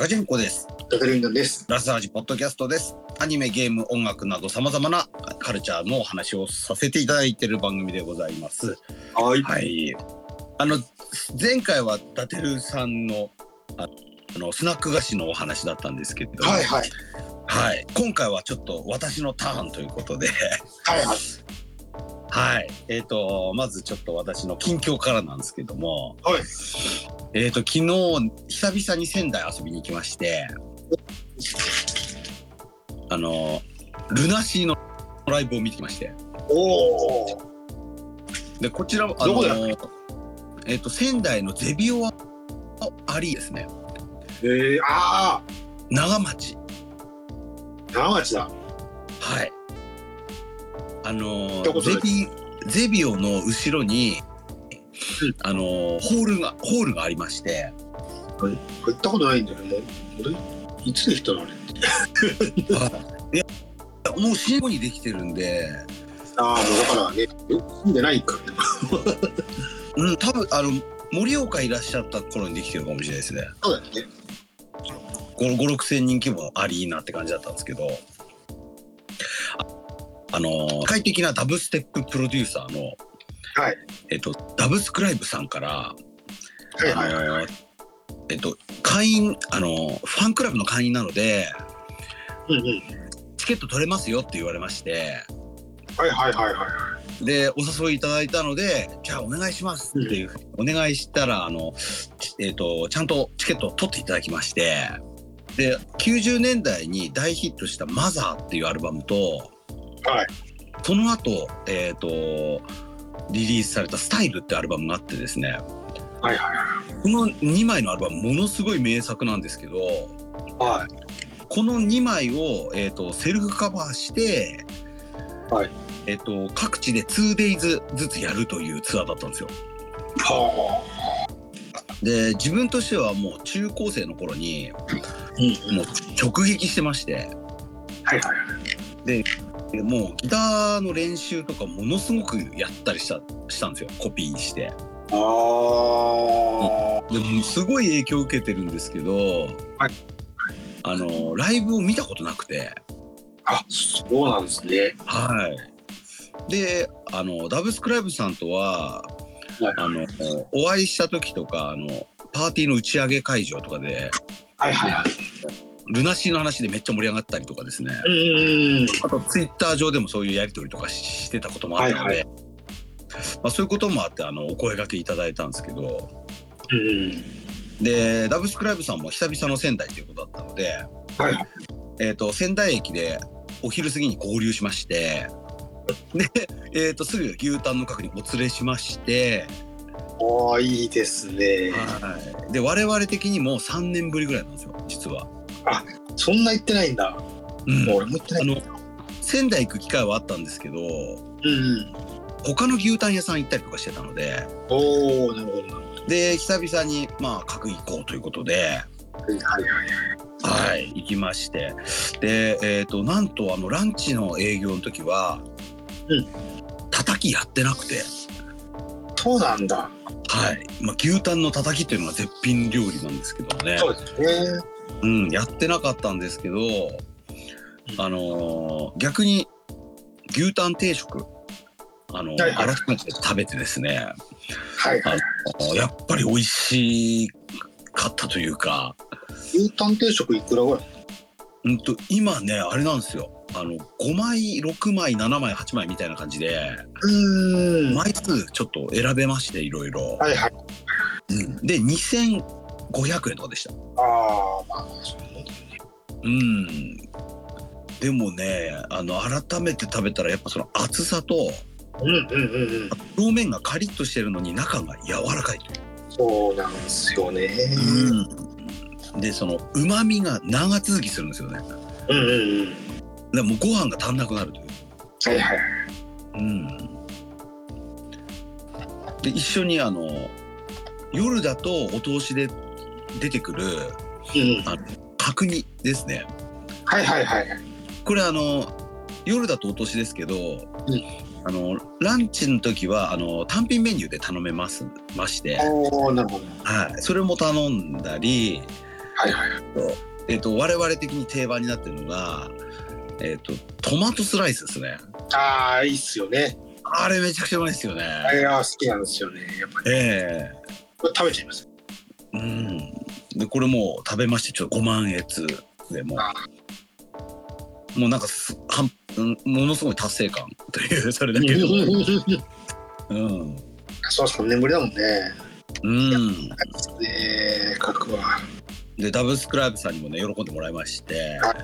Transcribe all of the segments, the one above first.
高ジェンコです。高ルインです。ラスアージポッドキャストです。アニメ、ゲーム、音楽など様々なカルチャーのお話をさせていただいている番組でございます。はい。はい。あの、前回はダテルさんの、ああの、スナック菓子のお話だったんですけど、はいはい。はい。今回はちょっと私のターンということで、はいはい。はい。えっ、と、まずちょっと私の近況からなんですけども、はい。えっ、と、昨日、久々に仙台遊びに行きまして、あの、ルナシーのライブを見てきまして。おお。で、こちら、あどこだの、えっ、と、仙台のゼビオアリーですね。えー、あ長町。あ、長町だ。はい。あのゼビ、ゼビオの後ろに、あのホールが、ホールがありまして、行ったことないんだよね。もう、俺、いつできたのあれ？いや、もう新後にできてるんで、ああ、もうだからね、住んでないか。うん、多分あの盛岡いらっしゃった頃にできてるかもしれないですね。そうだよね。5、5 6千人規模ありーなって感じだったんですけど、ああの世界的なダブステッププロデューサーの、はい。えっと、ダブスクライブさんから、えっと、会員、あの、ファンクラブの会員なので、うんうん。チケット取れますよって言われまして、はいはいはいはい。で、お誘いいただいたので、じゃあお願いしますっていうふうにお願いしたら、あの、ちえっ、と、ちゃんとチケットを取っていただきまして、で、90年代に大ヒットしたマザーっていうアルバムと、はい。その後、えっ、と、リリースされたスタイルってアルバムがあってですね、はいはこの2枚のアルバムものすごい名作なんですけど、いはい。この2枚を、えー、とセルフカバーして、はいえー、と各地で 2days ずつやるというツアーだったんですよ。はで自分としてはもう中高生の頃にあ。うんもう直撃してましてはいはいはい。でもうギターの練習とかものすごくやったりしたしたんですよコピーして。ああ。でもすごい影響を受けてるんですけど、はいあのライブを見たことなくて。あ、そうなんですね。はい。で、あの、ダブスクライブさんとは、はいあの、お会いした時とか、あの、パーティーの打ち上げ会場とかで、はいはいはい。ルナシーの話でめっちゃ盛り上がったりとかですね。あと、ツイッター上でもそういうやりとりとかししてたこともあったので、はいまあ、そういうこともあって、あの、お声掛けいただいたんですけど、うんで、ダブスクライブさんも久々の仙台ということだったので、はいはい。えっ、と、仙台駅でお昼過ぎに合流しまして、で、えっ、と、すぐ牛タンの角にお連れしまして、ああ、いいですね。はい。で、我々的にも3年ぶりぐらいなんですよ、実は。そんな行ってないんだ。うんもう俺も行ってない。あの、仙台行く機会はあったんですけど、うんうん。他の牛タン屋さん行ったりとかしてたので、おお、なるほどなるほど。で、久々に、まあ、角行こうということで、はいはいはい。はい、行きまして。で、えっ、と、なんと、あの、ランチの営業の時は、うん叩きやってなくて、そうなんだ。はい。まあ、牛タンの叩きっていうのは絶品料理なんですけどもね。そうですね。うん、やってなかったんですけど、あのー逆に牛タン定食、あのーはいはい改めて食べてですね、はいはい。あのやっぱり美味しかったというか、牛タン定食いくらぐらい？うんと、今ね、あれなんですよ。あの、5枚、6枚、7枚、8枚みたいな感じで、うん枚数ちょっと選べまして、いろいろ。はいはい。うんで、2500円とかでした。ああ、まあ、そういうもんだよね。うん。でもね、あの、改めて食べたら、やっぱその厚さと、うんうんうんうん。表面がカリッとしてるのに中が柔らかい。そうなんですよね。で、その旨味が長続きするんですよね。うんうんうん。でもうご飯が足んなくなるという。はいはいはい。うん。で、一緒にあの、夜だとお通しで出てくるうん。あの角煮ですね。はいはいはいはい。これあの、夜だとお通しですけど、あの、ランチの時はあの単品メニューで頼めますまして、なるほど。はい、それも頼んだり、はいはい。えっ、と、我々的に定番になってるのが、えっ、と、トマトスライスですね。ああ、いいっすよね。あれめちゃくちゃうまいですよね。あれが好きなんですよね。やっぱり。えこれ食べちゃいます？えうん。で、これもう食べまして、ちょっと5万円でもあう、もうなんかすはん、うんものすごい達成感という、それだけでも。うん。そう、3年ぶりだもんね。うん。ね各は。で、ダブルスクライブさんにもね、喜んでもらいましては、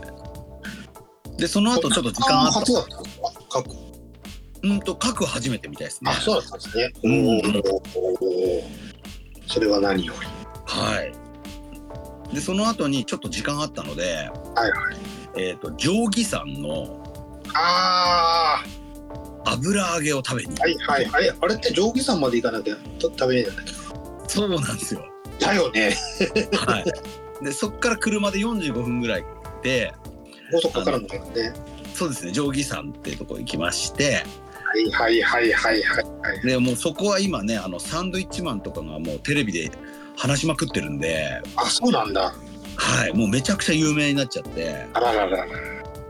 で、その後ちょっと時間あった初だったんですか各。うんと、書く初めてみたいですねあ、。そうだったんですね。うんおーそれは何より。はい。で、その後にちょっと時間あったので、はいえっ、と、定規さんのあ油揚げを食べにあ、はいはいはい。あれって定規山まで行かなきゃと食べれないんだっけ？そうなんですよ。だよね。はい。で、そっから車で45分ぐらいで、高速かからんのかね。そうですね、定規山っていうところ行きまして、はいはいはいはいはいはい。で、もうそこは今ね、あの、サンドイッチマンとかがもうテレビで話しまくってるんで、あ、そうなんだ。はい、もうめちゃくちゃ有名になっちゃって、あらららら。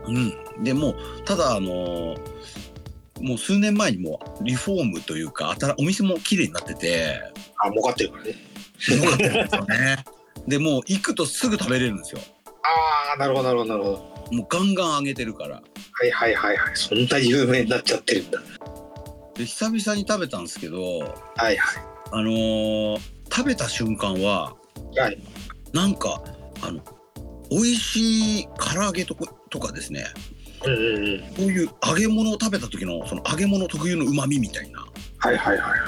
うん。で、もう、ただ、あのもう数年前にもうリフォームというか、新お店も綺麗になってて、あ、儲かってるからね。よかったですよね。で、もう行くとすぐ食べれるんですよ。ああ、なるほどなるほどなるほど。もうガンガン揚げてるから。はいはいはいはい。そんな有名になっちゃってるんだ。で、久々に食べたんですけど、はいはあのー食べた瞬間は、い。はい。なんか、あの、美味しい唐揚げとことかですね、うんうんうん。こういう揚げ物を食べた時の、その揚げ物特有の旨味みたいな、はいはいはい。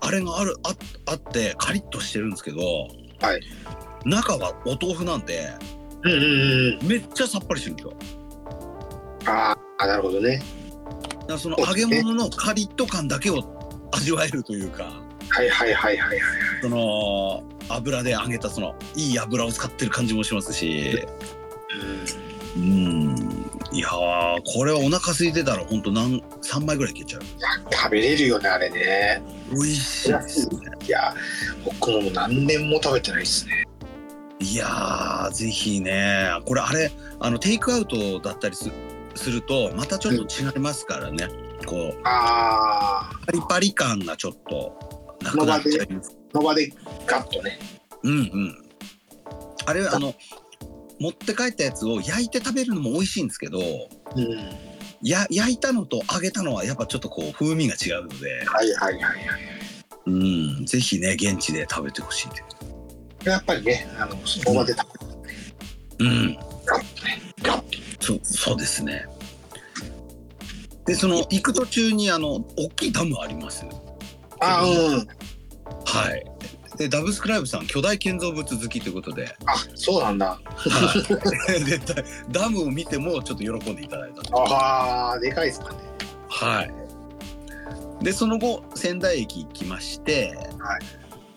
あれがある、ああって、カリッとしてるんですけど、はい中はお豆腐なんで、うんうんうん。めっちゃさっぱりしてるんですよ。ああ、なるほどね。だその揚げ物のカリッと感だけを味わえるというか、はいはいはいはいはい。その油で揚げたそのいい油を使ってる感じもしますし、うん。うん、いやーこれはお腹空いてたら本当何3枚ぐらいいけちゃう。食べれるよね、あれね。美味しいですね。いや、僕も何年も食べてないですね。いやーぜひねこれあれあのテイクアウトだったりすするとまたちょっと違いますからね。こうああ、パリパリ感がちょっとなくなっちゃいます。その場でガッとね。うんうん。あれあの持って帰ったやつを焼いて食べるのも美味しいんですけどうん。や焼いたのと揚げたのはやっぱちょっとこう風味が違うので、はいはいはいはい。うん、ぜひね現地で食べてほしいです。やっぱりね、あの、その場で食べる。うん、ガッとね。ガッと。そうそうですね。でその行く途中にあの大きいダムあります。ああ、うん。はい。でダブスクライブさん巨大建造物好きということで、あ、そうなんだ。はい、でダダムを見てもちょっと喜んでいただいたと。ああ、でかいですかね。はい。でその後仙台駅行きまして、はい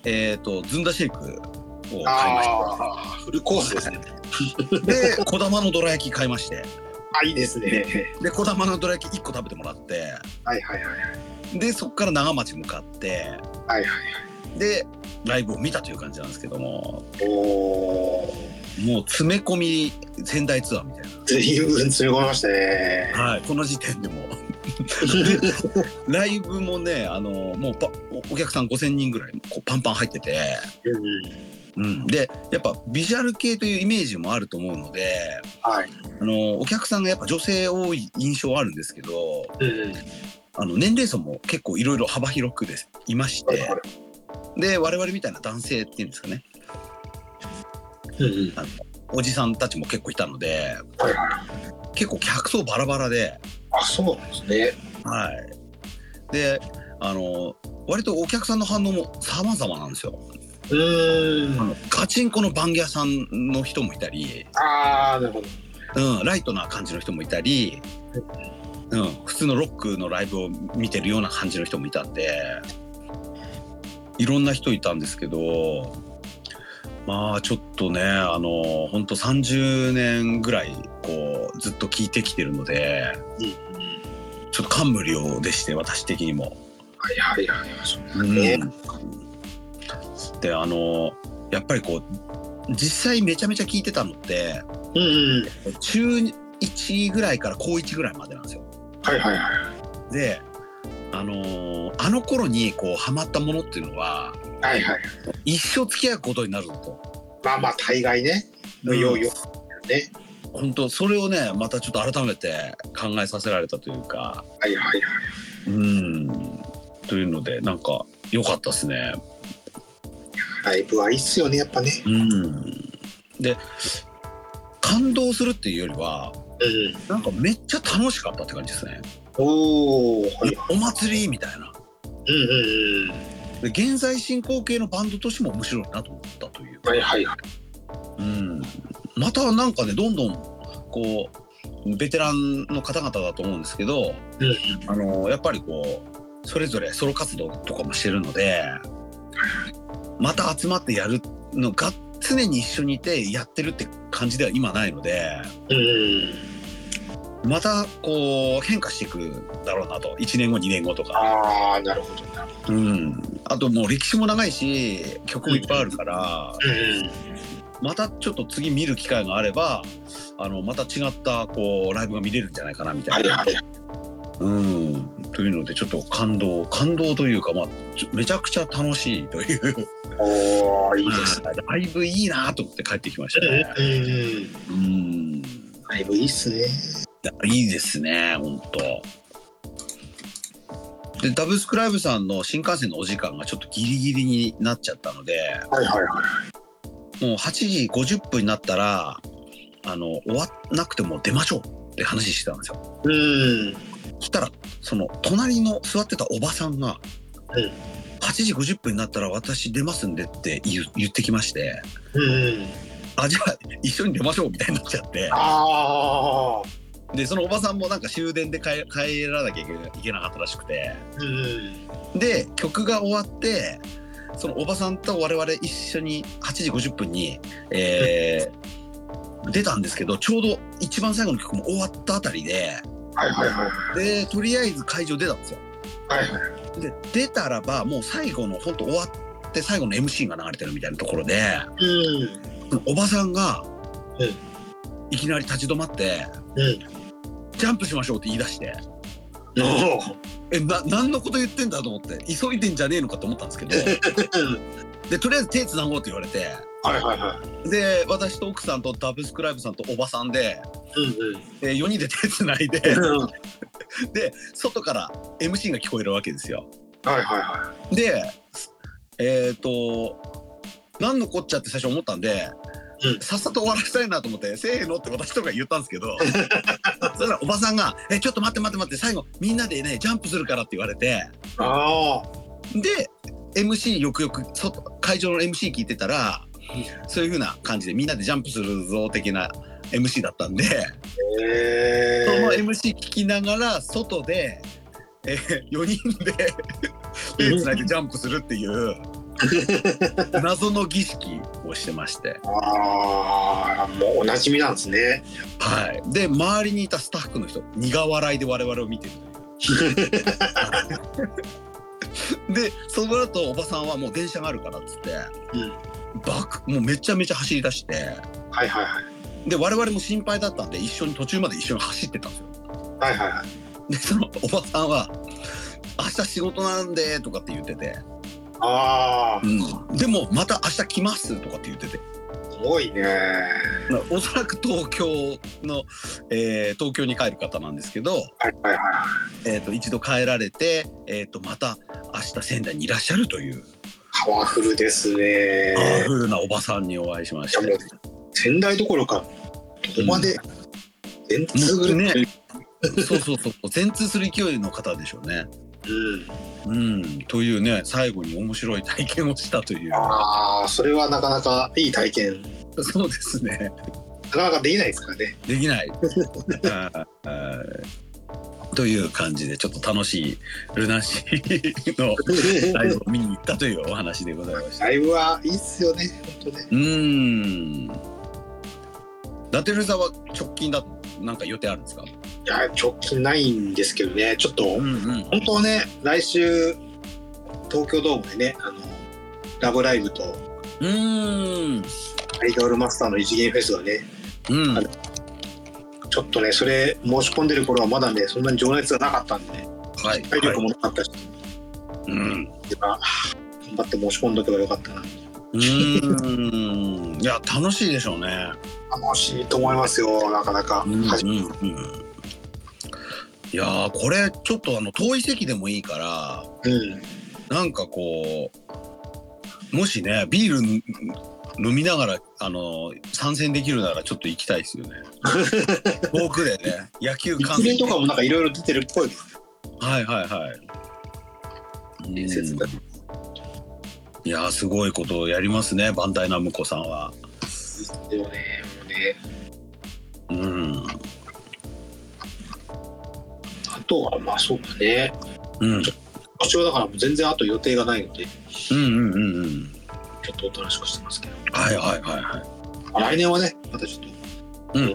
えっ、とずんだシェイクを買いましああ、フルコースですね。た。で小玉のどら焼き買いまして、あ、いいですね。で小玉のどら焼き1個食べてもらって、はいはいはい。でそこから長町向かって、はいはいでライブを見たという感じなんですけども、はい。おお。もう詰め込み仙台ツアーみたい随分詰め込みましたね。な。はい。この時点でも。ライブもね、あのもうパおお客さん5000人ぐらいこうパンパン入ってて。うんうん、でやっぱビジュアル系というイメージもあると思うのではい。あのお客さんがやっぱ女性多い印象はあるんですけどうん。あの年齢層も結構いろいろ幅広くですいましてで我々みたいな男性っていうんですかねうんうん。おじさんたちも結構いたのではいはい。結構客層バラバラで、あ、そうなんですね。はい、であの割とお客さんの反応も様々なんですよ。ガチンコのバンギャさんの人もいたり、ああ、なるほど。うん、ライトな感じの人もいたり、うん、普通のロックのライブを見てるような感じの人もいたんでいろんな人いたんですけどまあちょっとねあの本当30年ぐらいこうずっと聞いてきてるのでうんうん。ちょっと感無量でして私的にも。はいはいはい。そううんね。であのやっぱりこう実際めちゃめちゃ聞いてたのってうんうん。中1ぐらいから高1ぐらいまでなんですよ。はいはいはい。であのーあの頃にこうハマったものっていうのははいはい。一生付き合うことになるぞとまあまあ、大概ね。うんようよう。ね。本当それをねまたちょっと改めて考えさせられたというかはいはいはい。うんというのでなんか良かったですね。ライブはいいっすよね、やっぱね。うん、で感動するっていうよりはうん。なんかめっちゃ楽しかったって感じですね。おお。はい。お祭りみたいな。うんうんで現在進行形のバンドとしても面白いなと思ったといううん。はいはいはい。うん、またなんかねどんどんこうベテランの方々だと思うんですけど、うんあのやっぱりこうそれぞれソロ活動とかもしてるのでまた集まってやるのが常に一緒にいてやってるって感じでは今ないので。またこう変化していくだろうなと。1年後2年後とか、ああ、なるほどなるほうん、あともう歴史も長いし曲もいっぱいあるから。またちょっと次見る機会があればあのまた違ったこうライブが見れるんじゃないかなみたいな。うん、というのでちょっと感動感動というか、まあ、めちゃくちゃ楽しいというおお、いいですね。ライブいいなと思って帰ってきましたね。うんうん。うんライブいいっすね。いいですね本当でダブスクライブさんの新幹線のお時間がちょっとギリギリになっちゃったのではいはいはい。もう8時50分になったらあの終わんなくても出ましょうって話してたんですよ。うん。そしたらその隣の座ってたおばさんがうん「8時50分になったら私出ますんで」って言う言ってきましてうんうん。「あじゃあ一緒に出ましょう」みたいになっちゃって。でそのおばさんもなんか終電で帰帰らなきゃいけなかったらしくてうんうん。で曲が終わってそのおばさんと我々一緒に8時50分に、えー出たんですけどちょうど一番最後の曲も終わったあたりではいはいはい。でとりあえず会場出たんですよ。はいはい。で出たらばもう最後の本当終わって最後の MC が流れてるみたいなところでうん。おばさんが、うんいきなり立ち止まってうん。「ジャンプしましょう」って言い出して。えな何のこと言ってんだと思って急いでんじゃねえのかと思ったんですけどでとりあえず手つなごうって言われてはいはいはい。で私と奥さんとダブスクライブさんとおばさんで、うんえ4人で手つないでうん。で外から MC が聞こえるわけですよ。はいはいはでえっ、と何のこっちゃって最初思ったんで、うんさっさと終わらせたいなと思って「せーの」って私とか言ったんですけど そしたらおばさんが「えちょっと待って待って待って最後みんなでねジャンプするから」って言われてい。ああ。で MC よくよく外会場の MC 聞いてたら、そういう風な感じでみんなでジャンプするぞ的な MC だったんで、えそのえ。MC 聞きながら外で、えー、4人で手つないでジャンプするっていう謎の儀式をしてまして、ああ、もうおなじみなんですね。はい、で周りにいたスタッフの人苦笑いで我々を見てる。でその後おばさんはもう電車があるからっつって、うんバクもうめちゃめちゃ走り出してはいはいはい。で我々も心配だったんで一緒に途中まで一緒に走ってたんですよ。はいはいはい。でそのおばさんは「明日仕事なんで」とかって言っててああ、うん、でもまた明日来ますとかって言っててすごいね。なおそらく東京の、えー東京に帰る方なんですけど、はいはいはい。えー、と一度帰られて、えー、とまた明日仙台にいらっしゃるというパワフルですね。パワフルなおばさんにお会いしましいやもうて。仙台どころか、ここまで全通ぐらい。ねそうそうそう全通する勢いの方でしょうね。うん。うん、というね最後に面白い体験をしたというああ、それはなかなかいい体験。そうですねなかなかできないですからね。できない。という感じでちょっと楽しいルナシーのライブを見に行ったというお話でございました。ライブはいいっすよね、本当ね。うーん。ダテルザは直近だとなんか予定あるんですか？いや、直近ないんですけどね、ちょっと、うんうん。本当はね、来週、東京ドームでね、あの、ラブライブと、うーん。アイドルマスターの異次元フェスがね、うん。ちょっとね、それ申し込んでる頃はまだね、そんなに情熱がなかったんで、はい。体力もなかったし、うん。あ頑張って申し込んどけばよかったな。うーん。いや、楽しいでしょうね。楽しいと思いますよ、なかなか。うん。うん。うんいやーこれちょっとあの遠い席でもいいからうん。なんかこうもしねビールん飲みながらあの参戦できるならちょっと行きたいですよね 遠くでね野球観イベン戦トとかもなんかいろいろ出てるっぽい。はいはいはい伝説だうんいやーすごいことをやりますねバンダイナムコさんはでもね、もうね、うん。あとはまあそうだね。うん。こちらだから全然あと予定がないので、うんうんうんうん。ちょっとおとなしくしてますけど。はいはいはいはい。まあ来年はね、またちょっと、うん。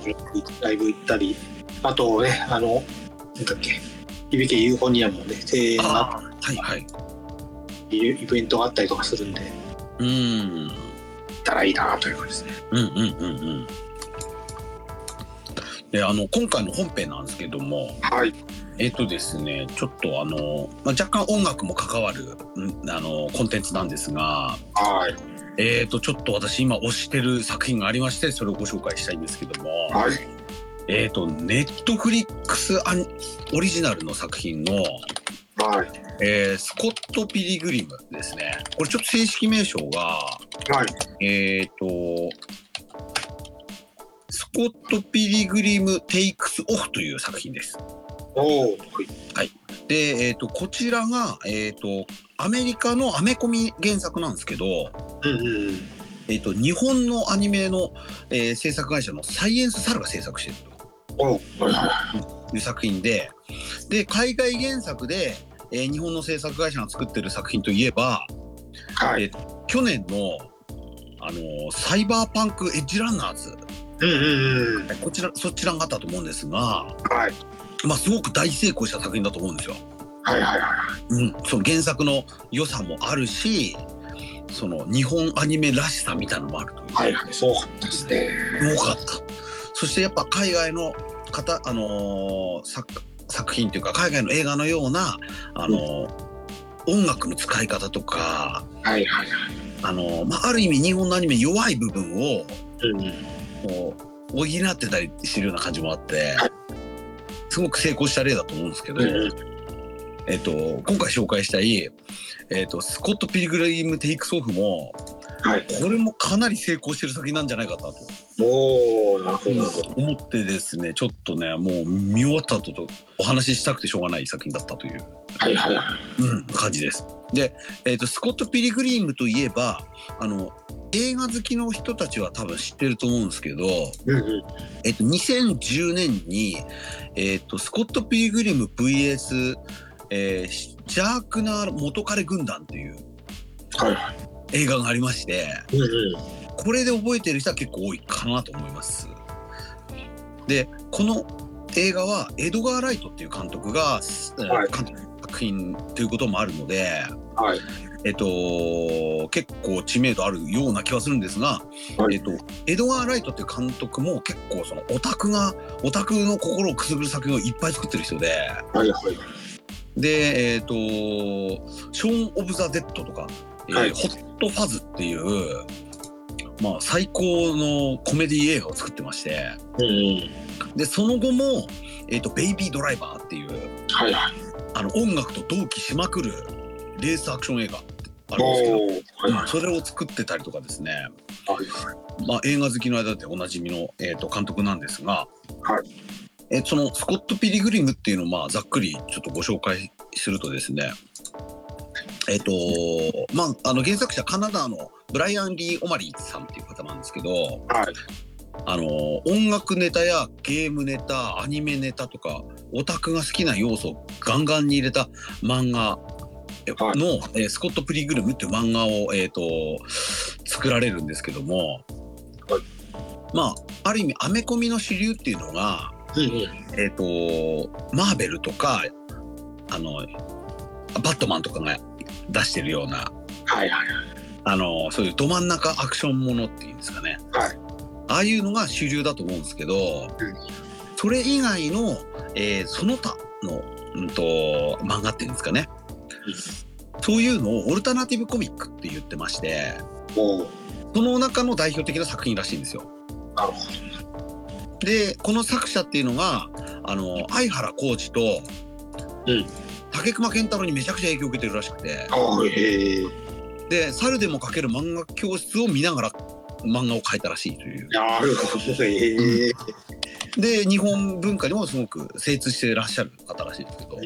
ライブ行ったり、あとね、あの、なんだっけ、響けユーフォニアもね、庭園がはいはい。イベントがあったりとかするんで、行うん。ったらいいなという感じですね。うんうんうんうんであの今回の本編なんですけどもはい。えっ、とですねちょっとあの、まあ、若干音楽も関わるんあのコンテンツなんですがはい。えっ、とちょっと私今推してる作品がありましてそれをご紹介したいんですけども、はい。えっ、とネットフリックスアニオリジナルの作品の、はい。えースコット・ピリグリムですねこれちょっと正式名称がはい。えっ、と、スコット・ピリグリム・テイクス・オフという作品です。おお。で、えっ、と、こちらが、えっ、と、アメリカのアメコミ原作なんですけど、うんうんうん。えっ、と、日本のアニメの、えー制作会社のサイエンス・サルが制作しているおお。はいはという作品で、で、海外原作で、えー日本の制作会社が作ってる作品といえば、い。はい。え去年の、あのーサイバーパンク・エッジランナーズ。こちら、そちらがあったと思うんですが、はい。まあ、すごく大成功した作品だと思うんですよ。はいはいはうん、その原作の良さもあるし、その日本アニメらしさみたいなのもあると。はいはい。そうかったですね。多かった。そしてやっぱ海外の方、あのー作作品というか海外の映画のような、あのー音楽の使い方とか、はいはいはい。あのーまあ、ある意味日本のアニメ弱い部分をうんうん。こう補ってたりしてるような感じもあってはいすごく成功した例だと思うんですけど、えっと、今回紹介したい、えっと、スコット・ピリグリム・テイクスオフもはい。これもかなり成功してる作品なんじゃないかなとおお。なるほど。思ってですねちょっとねもう見終わった後とお話ししたくてしょうがない作品だったという、はいはいはい。うん、感じです。で、えっと、スコット・ピリグリムといえばあの映画好きの人たちは多分知ってると思うんですけど、うんうん。えっと、2010年に、えっと、スコット・ピリグリム VS、えージャークナー元彼軍団という。映画がありましてうんうん。これで覚えてる人は結構多いかなと思います。でこの映画はエドガー・ライトっていう監督が、えーはい監督品ということもあるので、はい。えっと、結構知名度あるような気はするんですが、はいえっと、エドガー・ライトっていう監督も結構そのオタクがオタクの心をくすぐる作品をいっぱい作ってる人ではいはい。でえっと「ショーン・オブ・ザ・デッド」とか、えーはいホット・ファズ」っていう、まあ、最高のコメディ映画を作ってましてうんうん。でその後も「えっとベイビー・ドライバー」っていうはいはい。あの音楽と同期しまくるレースアクション映画あるんですけど。はいそれを作ってたりとかですね、はいはい。まあ、映画好きの間でおなじみの、えー、と監督なんですが、はいえーそのスコット・ピリグリムっていうのを、まあ、ざっくりちょっとご紹介するとですねえっ、とまああの原作者カナダのブライアン・リー・オマリーさんっていう方なんですけどはい。あの音楽ネタやゲームネタアニメネタとかオタクが好きな要素をガンガンに入れた漫画はいの、えースコット・ピリグルムっていう漫画を、えー、と作られるんですけども、はいまあある意味アメコミの主流っていうのが、うんうん。えー、とマーベルとかあのバットマンとかが出してるようなはいはいはい。あのそういうど真ん中アクションものっていうんですかね、はいああいうのが主流だと思うんですけど、それ以外の、えーその他の、うん、と漫画っていうんですかね、そういうのをオルタナティブコミックって言ってましてその中の代表的な作品らしいんですよ。なるほでこの作者っていうのがあの相原浩二と、うん竹熊健太郎にめちゃくちゃ影響を受けてるらしくて。で猿でも描ける漫画教室を見ながら漫画を描いたらしいというなるほど。へえ。で日本文化にもすごく精通していらっしゃる方らしいんですけど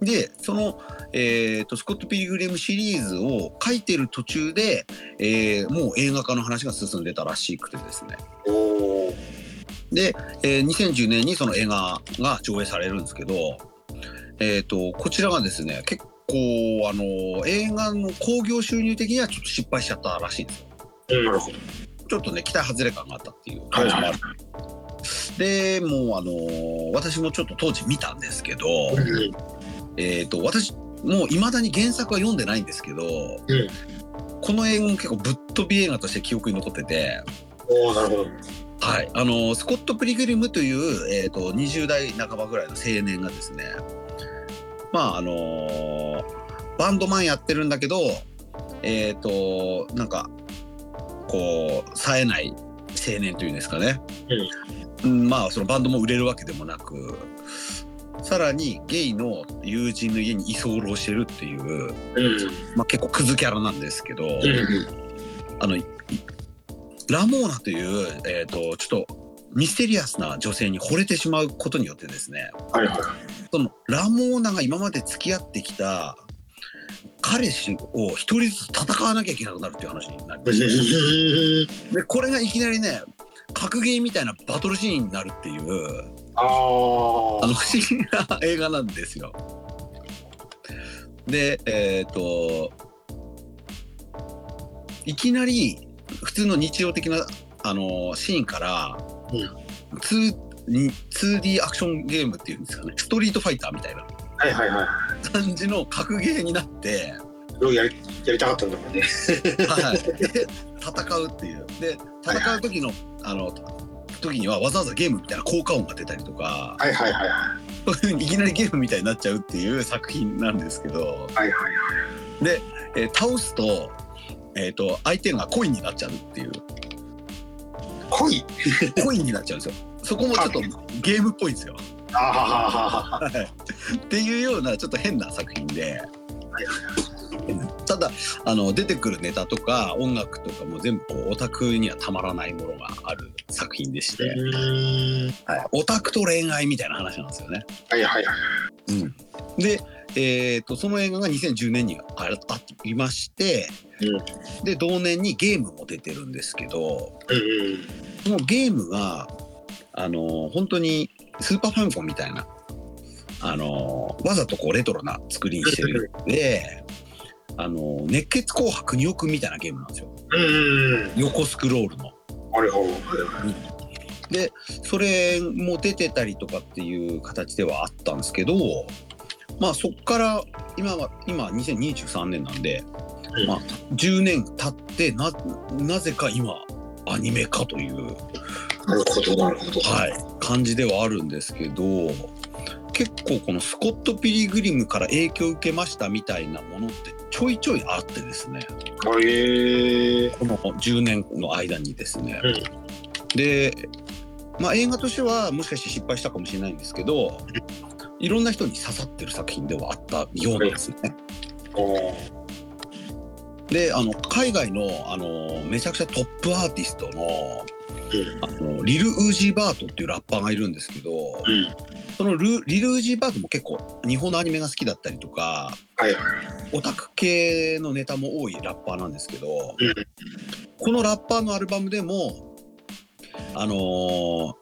でその、えー、とスコット・ピリグリムシリーズを書いてる途中で、えーもう映画化の話が進んでたらしくてですね。で、えー2010年にその映画が上映されるんですけど、えー、とこちらがですね結構あの映画の興行収入的にはちょっと失敗しちゃったらしいんですよ。うんなるほど。ちょっとね期待外れ感があったっていう感じもある。でもうあのー私もちょっと当時見たんですけど、うんえー、と私もういまだに原作は読んでないんですけど、うんこの映画も結構ぶっ飛び映画として記憶に残ってて、おおなるほど。はい、あのスコット・プリグリムという、えー、と20代半ばぐらいの青年がですねまああのバンドマンやってるんだけどえっ、となんかこう冴えない青年というんですかね、うんまあそのバンドも売れるわけでもなくさらにゲイの友人の家に居候してるっていう、うん。まあ、結構クズキャラなんですけど、うん。あのいラモーナという、えー、とちょっとミステリアスな女性に惚れてしまうことによってですねはいはい。そのラモーナが今まで付き合ってきた彼氏を一人ずつ戦わなきゃいけなくなるっていう話になりまして でこれがいきなりね格ゲーみたいなバトルシーンになるっていうあの不思議な映画なんですよ。でえっ、といきなり普通の日常的なあのシーンから、うん。2- に 2D アクションゲームっていうんですかね。ストリートファイターみたいなはいはいはい。感じの格ゲーになって、それをやりやりたかったんだもんね。はい、で戦うっていう。で戦う時のあの時にはわざわざゲームみたいな効果音が出たりとかはいはいはいはそういいきなりゲームみたいになっちゃうっていう作品なんですけど、い。はいはいはい。で、えー倒すと,、えー、と相手がコインになっちゃうっていう。恋？コインになっちゃうんですよ。そこもちょっとゲームっぽいんですよ、あっていうようなちょっと変な作品で。ただあの出てくるネタとか音楽とかも全部こうオタクにはたまらないものがある作品でして、うん。はい、オタクと恋愛みたいな話なんですよね。はいはいはい。うん、で、えー、とその映画が2010年にあありまして、で同年にゲームも出てるんですけどうんそのゲームがあの本当にスーパーファミコンみたいなあのわざとこうレトロな作りにしてるんであの熱血紅白2億みたいなゲームなんですよ。横スクロールの。なるほど。はいはいでそれも出てたりとかっていう形ではあったんですけどまあそっから今は今2023年なんで、うんまあ、10年経ってななぜか今アニメ化という、なるほどなるほど。はい、感じではあるんですけど結構このスコット・ピリグリムから影響を受けましたみたいなものってちょいちょいあってですねへえ。この10年の間にですね。うんで、まあ、映画としてはもしかして失敗したかもしれないんですけどいろんな人に刺さってる作品ではあったようなんですね。であの海外のあのめちゃくちゃトップアーティストのうんあのリル・ウージー・バートっていうラッパーがいるんですけどうん。そのルリル・ウージー・バートも結構日本のアニメが好きだったりとかはいはい。オタク系のネタも多いラッパーなんですけど、うんこのラッパーのアルバムでもあのー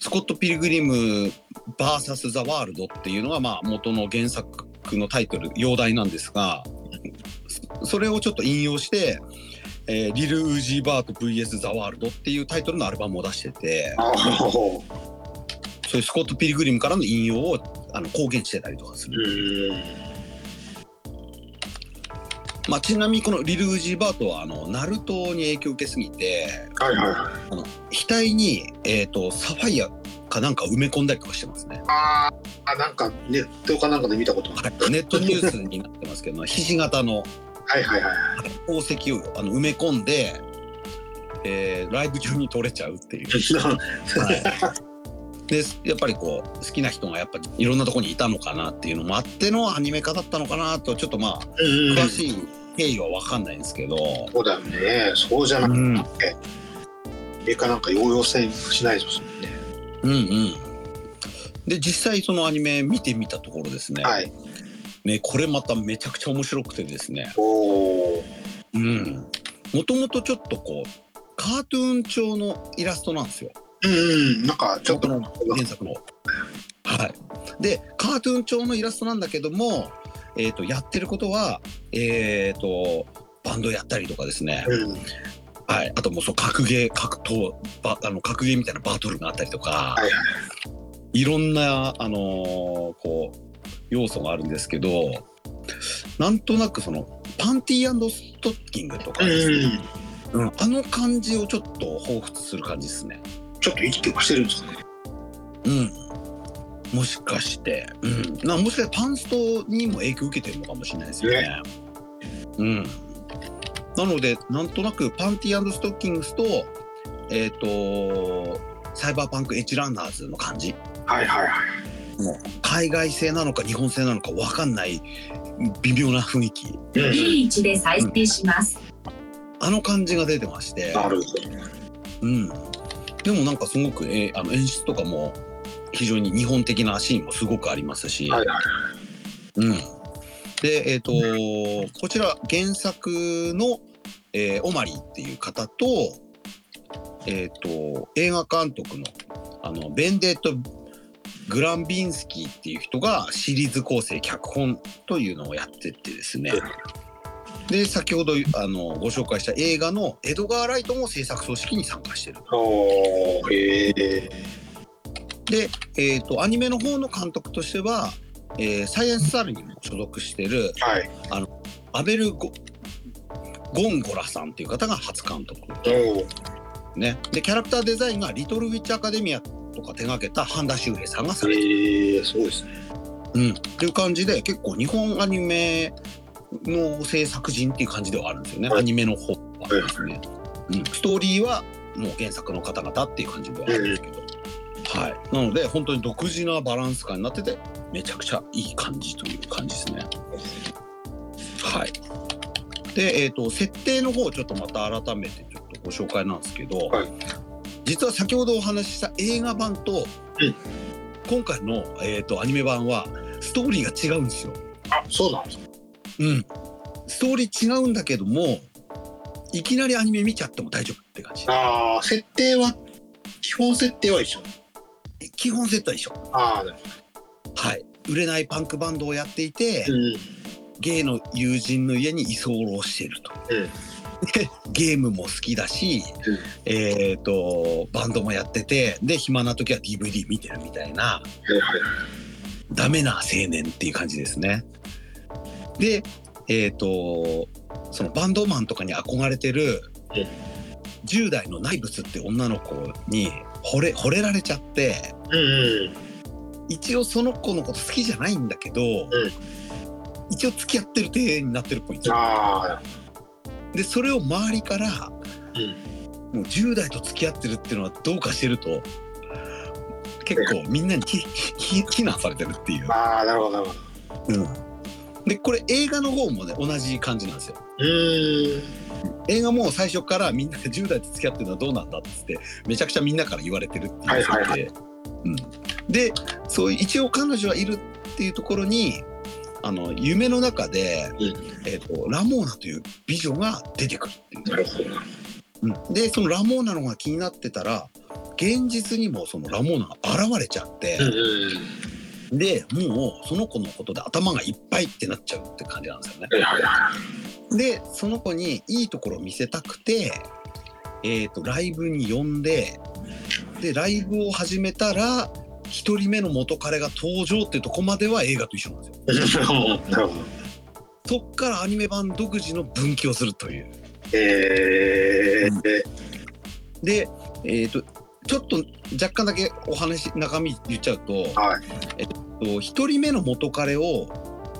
スコット・ピルグリム VS ザ・ワールドっていうのがまあ元の原作のタイトル容題なんですがそそれをちょっと引用して「えーリル・ウージー・バート VS ザ・ワールド」っていうタイトルのアルバムを出してて。そういうスコット・ピルグリムからの引用をあの公言してたりとかする。うん。まあ、ちなみにこのリル・ウジーバートはあのナルトに影響を受けすぎてはいはいはい。あの額に、えー、とサファイアかなんか埋め込んだりとかしてますね。ああ、なんかネットかなんかで見たこと。はいネットニュースになってますけどひし形のはいはいはい。宝石をあの埋め込んで、えーライブ中に取れちゃうっていう。でやっぱりこう好きな人がやっぱりいろんなところにいたのかなっていうのもあってのアニメ化だったのかなとちょっとまあうんうん詳しい経緯は分かんないんですけど、そうだよね。そうじゃなくて、うん、メーカーなんか応用せんしないですもんね。うんうんで実際そのアニメ見てみたところですね,、はい。ねこれまためちゃくちゃ面白くてですね。うん。もともとちょっとこうカートゥーン調のイラストなんですよ。うんうん。なんかちょっと。原作の。はい、でカートゥーン調のイラストなんだけども、えー、とやってることは、えー、とバンドやったりとかですね、うん。はい、あともうそう格ゲー格闘ばあの格ゲーみたいなバトルがあったりとか、はい。いろんな、あのーこう要素があるんですけどなんとなくそのパンティーストッキングとかうですね、ん。うんあの感じをちょっと彷彿する感じですね。ちょっと生きてはしてるんですかね。うんもしかして、うん、なもしかしてパンストにも影響を受けてるのかもしれないですよね。うん、なのでなんとなくパンティーストッキングスとえっ、とサイバーパンクエッジランナーズの感じはいはいはい。もう海外製なのか日本製なのか分かんない微妙な雰囲気うん。B1 で再生します。あの感じが出てまして、なるほど。うん、でもなんかすごく、えーあの演出とかも非常に日本的なシーンもすごくありますし、はいはい。うん、でえっ、とこちら原作の、えーオマリーっていう方と,、えー、と映画監督のあのベンデット・グランビンスキーっていう人がシリーズ構成脚本というのをやってってですねで先ほどあのご紹介した映画のエドガー・ライトも制作組織に参加してる。で、えー、とアニメの方の監督としては、えーサイエンスサルにも所属してるはい。アベルゴ・ゴンゴラさんっていう方が初監督。ねでキャラクターデザインが「リトル・ウィッチ・アカデミア」とか手掛けた半田修平さんがされてる、へえ、そうですね。うん、っていう感じで結構日本アニメの制作人っていう感じではあるんですよね、はい。アニメの方はですね、うん、ストーリーはもう原作の方々っていう感じではあるんですけど、はい。なので本当に独自なバランス感になっててめちゃくちゃいい感じという感じですね。はい。でえっ、と設定の方ちょっとまた改めてちょっとご紹介なんですけど、はい実は先ほどお話しした映画版と、うん今回の、えー、とアニメ版はストーリーが違うんですよ。あ、そうなんですか。うん、ストーリー違うんだけどもいきなりアニメ見ちゃっても大丈夫って感じああ、設定は、基本設定は一緒。基本セットは一緒あはい売れないパンクバンドをやっていて。うん。ゲイの友人の家に居候していると、うんで ゲームも好きだし、うんえっ、とバンドもやっててで暇な時は DVD 見てるみたいな。ダメな青年っていう感じですね。でえっ、とそのバンドマンとかに憧れてるうん10代のナイブスって女の子に惚れ惚れられちゃってうんうん。一応その子のこと好きじゃないんだけど、一応付き合ってる体になってるっぽいんですよ。でそれを周りから、うん。もう10代と付き合ってるっていうのはどうかしてると結構みんなに非難されてるっていう。ああ、なるほど、なるほど。うん、でこれ映画の方もね同じ感じなんですよ。映画も最初からみんなで10代と付き合ってるのはどうなんだっつってめちゃくちゃみんなから言われてるっていうはいはいは設定うん、でそういう一応彼女はいるっていうところにあの夢の中で、うんえー、とラモーナという美女が出てくるっていう。うんでそのラモーナの方が気になってたら現実にもそのラモーナが現れちゃって。でもうその子のことで頭がいっぱいってなっちゃうって感じなんですよね。でその子にいいところを見せたくて、えー、とライブに呼んででライブを始めたら1人目の元彼が登場っていうとこまでは映画と一緒なんですよ。い。なるほど。そっからアニメ版独自の分岐をするという。えー、で、えっ、と、ちょっと若干だけお話、中身言っちゃうと、はい。と一人目の元彼を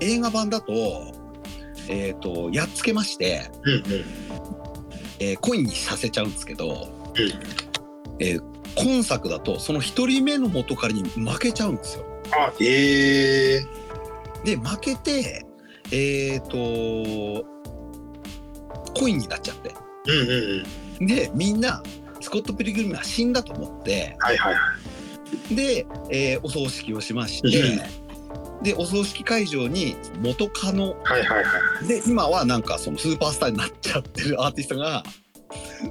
映画版だと、えっ、と、やっつけまして、うんうん。えーコインにさせちゃうんですけど、えー今作だとその一人目の元彼に負けちゃうんですよ。あ、えー、で負けてえっ、とコインになっちゃってうんうんうん。でみんなスコット・ピリグリムは死んだと思ってはいはいはい。で、えーお葬式をしまして、でお葬式会場に元カノはいはいはい。で今はなんかそのスーパースターになっちゃってるアーティストが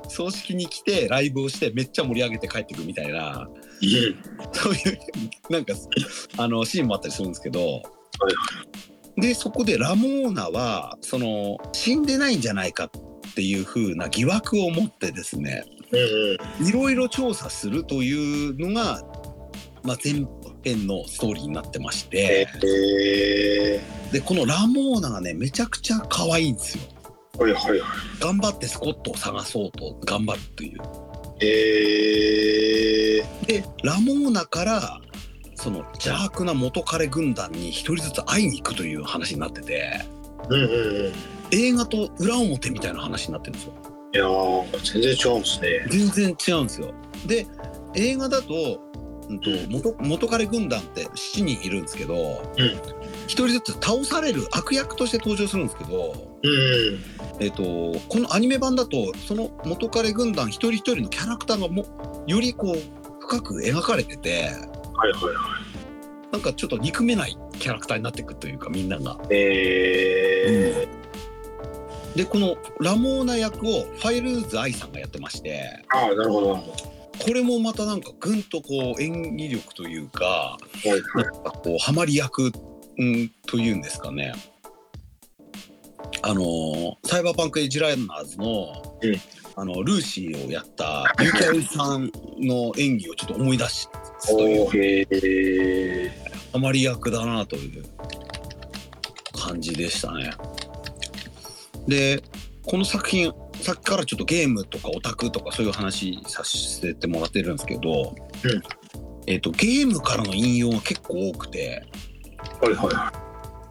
葬式に来てライブをしてめっちゃ盛り上げて帰ってくみたいなうん。そういう なんかあのシーンもあったりするんですけど、でそこでラモーナはその死んでないんじゃないかっていう風な疑惑を持ってですね。いろいろ調査するというのが、まあ、前編のストーリーになってましてえでこのラモーナがねめちゃくちゃ可愛いんですよ。ー、はいはいはい。頑張ってスコットを探そうと頑張るという。えー、でラモーナからその邪悪な元彼軍団に一人ずつ会いに行くという話になっててうんうんうん。映画と裏表みたいな話になってるんですよいやー、全然違うんですね。全然違うんですよで映画だと,、うんとうん元元彼軍団って7人いるんですけど、うん一人ずつ倒される悪役として登場するんですけど、うんうん。えっとこのアニメ版だとその元彼軍団一人一人のキャラクターがもよりこう深く描かれててはいはいはい。なんかちょっと憎めないキャラクターになっていくというかみんなが。えでこのラモーナ役をファイルーズ愛さんがやってましてー、ああ、なるほどこれもまたなんかぐんとこう演技力というかど。はいなんかこうハマり役、うん、というんですかね。あのーサイバーパンク・エッジランナーズの,、うんあのルーシーをやったユキャリさんの演技をちょっと思い出すというおーへえハマり役だなという感じでしたね。でこの作品さっきからちょっとゲームとかオタクとかそういう話させてもらってるんですけど、うん。えー、とゲームからの引用が結構多くて、はいはいは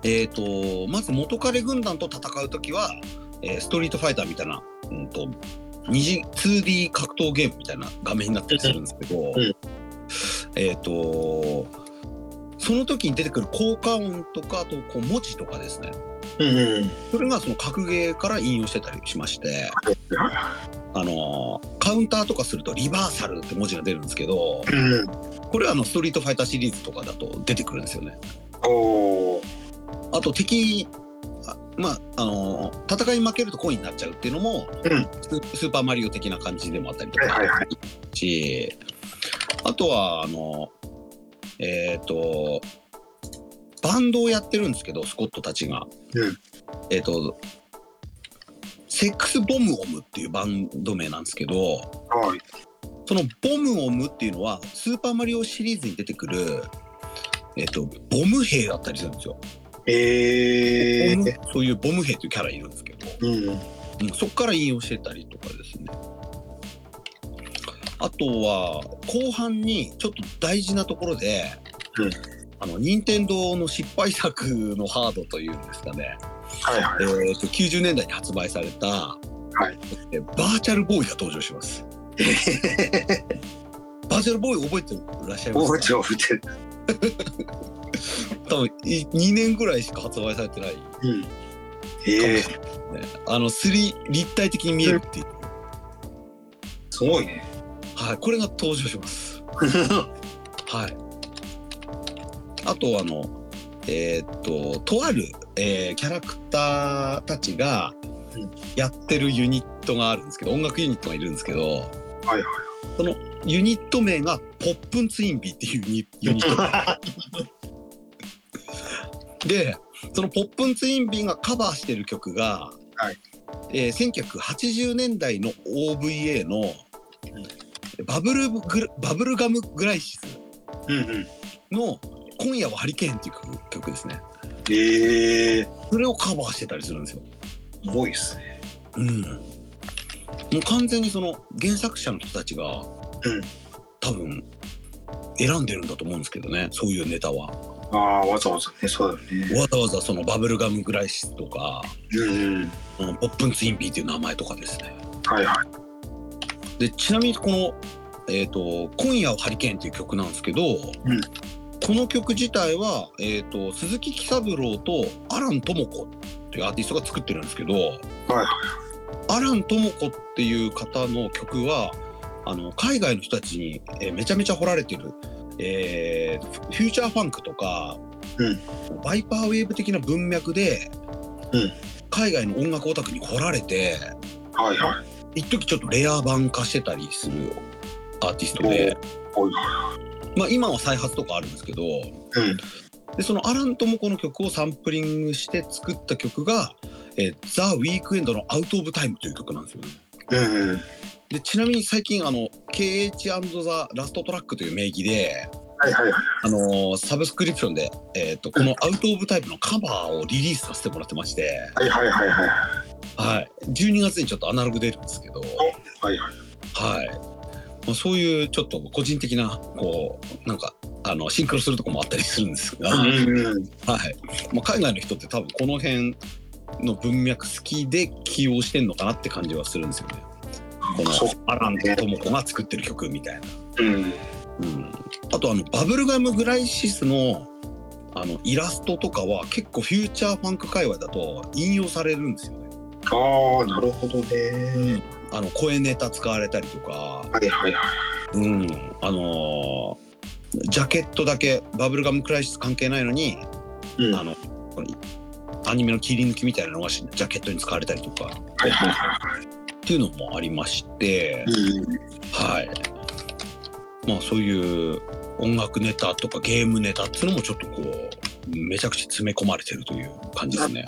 えー、とまず元彼軍団と戦う時は、えーストリートファイターみたいな、うん、と二次 2D 格闘ゲームみたいな画面になったりするんですけど、うんえっ、とその時に出てくる効果音とかあとこう文字とかですねい。うんうん。それがその格ゲーから引用してたりしまして、あのーカウンターとかするとリバーサルって文字が出るんですけどうん。これはあのストリートファイターシリーズとかだと出てくるんですよね。あと敵あまああのー戦いに負けるとコインになっちゃうっていうのも、うん。ススーパーマリオ的な感じでもあったりとか、はいはいはい。しあとはあのえっ、とバンドをやってるんですけどスコットたちが、うん。えっ、とセックスボムオムっていうバンド名なんですけどはい。そのボムオムっていうのはスーパーマリオシリーズに出てくるえっ、とボム兵だったりするんですよ、えー。そういうボム兵というキャラいるんですけど、うん。うん。そこから引用してたりとかですね。あとは後半にちょっと大事なところで、うん。あの任天堂の失敗作のハードというんですかね、はいはいえ。ーと90年代に発売された、い。えバーチャルボーイが登場します。バーチャルボーイ覚えてらっしゃいますか？覚えてる覚えてる。多分い2年ぐらいしか発売されてないうん。ええねあの3立体的に見えるっていう、すごいね。はい、これが登場します はい。あとあのえーっととある、えーキャラクターたちがうんやってるユニットがあるんですけど音楽ユニットがいるんですけどはいはい。そのユニット名がポップンツインビーっていうユニユニット でそのポップンツインビーがカバーしてる曲が、はいえー1980年代の OVA のバブルグラバブルガムグライシス。の「今夜はハリケーン」っていう曲曲ですね。ええそれをカバーしてたりするんですよ。すごいですね。うん、もう完全にその原作者の人たちが、うん多分選んでるんだと思うんですけどねそういうネタは。ああ、わざわざね、そうだよね。わざわざそのバブルガムグライシスとか、うんうん。うん、ポップンツインピーっていう名前とかですね。はいはい。でちなみにこの、えーと「今夜はハリケーン」っていう曲なんですけど、んこの曲自体は、えー、と鈴木喜三郎とアラン智子っていうアーティストが作ってるんですけど、はいアラン智子っていう方の曲はあの海外の人たちに、えーめちゃめちゃ掘られてる、えーフフューチャーファンクとか、うんバイパーウェーブ的な文脈で、うん海外の音楽オタクに掘られてはいはい。一時ちょっとレア版化してたりするアーティストで、まあ、今は再発とかあるんですけどうん。でそのアラン智子の曲をサンプリングして作った曲が「えー、ザ・ウィークエンドのアウト・オブ・タイム」という曲なんですよね。うんうん。でちなみに最近あの KH& ザ・ラストトラックという名義で、はいはいはい。あのーサブスクリプションで、えー、とこのアウト・オブ・タイムのカバーをリリースさせてもらってまして、はいはいはいはい。はい、12月にちょっとアナログ出るんですけど、はいはい。はいまあ、そういうちょっと個人的なこうなんかあのシンクロするとこもあったりするんですが、はい。まあ、海外の人って多分この辺の文脈好きで起用してんのかなって感じはするんですよね。このアラン智子が作ってる曲みたいな。うん。うん、あとあのバブルガムグライシスのあのイラストとかは結構フューチャーファンク界隈だと引用されるんですよね。ああ、なるほどね。あの声ネタ使われたりとか、はいはいはい。うん、あのージャケットだけバブルガムクライシス関係ないのに、うん。あのアニメの切り抜きみたいなのがジャケットに使われたりとかはいはいはい。っていうのもありまして、うん。はい。まあそういう音楽ネタとかゲームネタっていうのもちょっとこうめちゃくちゃ詰め込まれてるという感じですね。